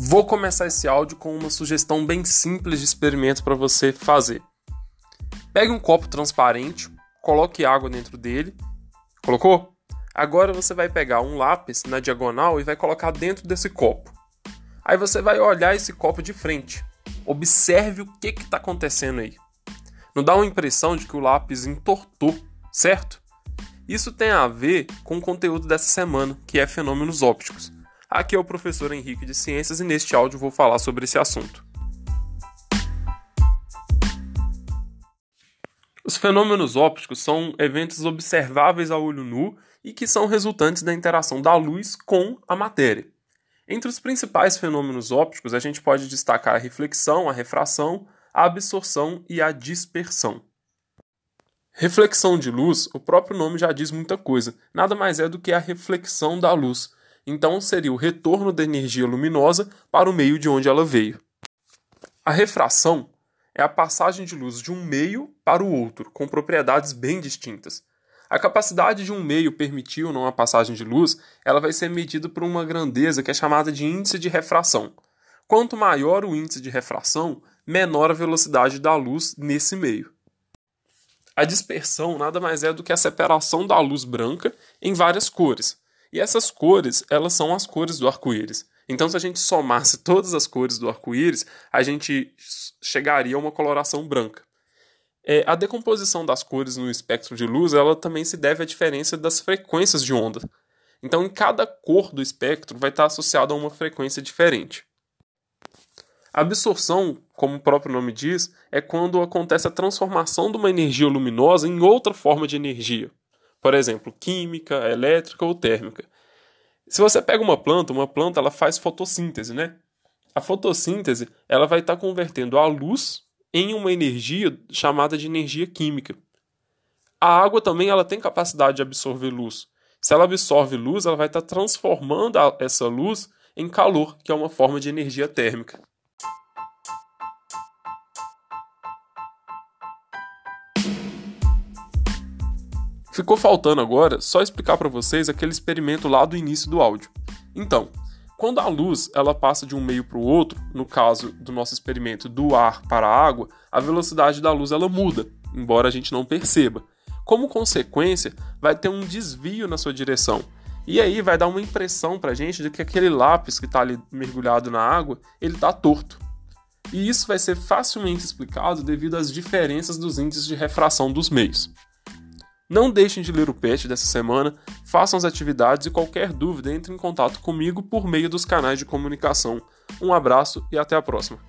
Vou começar esse áudio com uma sugestão bem simples de experimento para você fazer. Pegue um copo transparente, coloque água dentro dele. Colocou? Agora você vai pegar um lápis na diagonal e vai colocar dentro desse copo. Aí você vai olhar esse copo de frente. Observe o que está acontecendo aí. Não dá uma impressão de que o lápis entortou, certo? Isso tem a ver com o conteúdo dessa semana, que é fenômenos ópticos. Aqui é o professor Henrique de Ciências e neste áudio vou falar sobre esse assunto. Os fenômenos ópticos são eventos observáveis a olho nu e que são resultantes da interação da luz com a matéria. Entre os principais fenômenos ópticos, a gente pode destacar a reflexão, a refração, a absorção e a dispersão. Reflexão de luz, o próprio nome já diz muita coisa, nada mais é do que a reflexão da luz, então seria o retorno da energia luminosa para o meio de onde ela veio. A refração é a passagem de luz de um meio para o outro, com propriedades bem distintas. A capacidade de um meio permitir ou não a passagem de luz, ela vai ser medida por uma grandeza que é chamada de índice de refração. Quanto maior o índice de refração, menor a velocidade da luz nesse meio. A dispersão nada mais é do que a separação da luz branca em várias cores. E essas cores, elas são as cores do arco-íris. Então, se a gente somasse todas as cores do arco-íris, a gente chegaria a uma coloração branca. É, a decomposição das cores no espectro de luz, ela também se deve à diferença das frequências de onda. Então, em cada cor do espectro vai estar associada a uma frequência diferente. A absorção, como o próprio nome diz, é quando acontece a transformação de uma energia luminosa em outra forma de energia por exemplo, química, elétrica ou térmica. Se você pega uma planta, uma planta ela faz fotossíntese, né? A fotossíntese ela vai estar tá convertendo a luz em uma energia chamada de energia química. A água também ela tem capacidade de absorver luz. Se ela absorve luz, ela vai estar tá transformando essa luz em calor, que é uma forma de energia térmica. Ficou faltando agora só explicar para vocês aquele experimento lá do início do áudio. Então, quando a luz ela passa de um meio para o outro, no caso do nosso experimento do ar para a água, a velocidade da luz ela muda, embora a gente não perceba. Como consequência, vai ter um desvio na sua direção. E aí vai dar uma impressão para a gente de que aquele lápis que está ali mergulhado na água, ele está torto. E isso vai ser facilmente explicado devido às diferenças dos índices de refração dos meios. Não deixem de ler o patch dessa semana, façam as atividades e qualquer dúvida entre em contato comigo por meio dos canais de comunicação. Um abraço e até a próxima.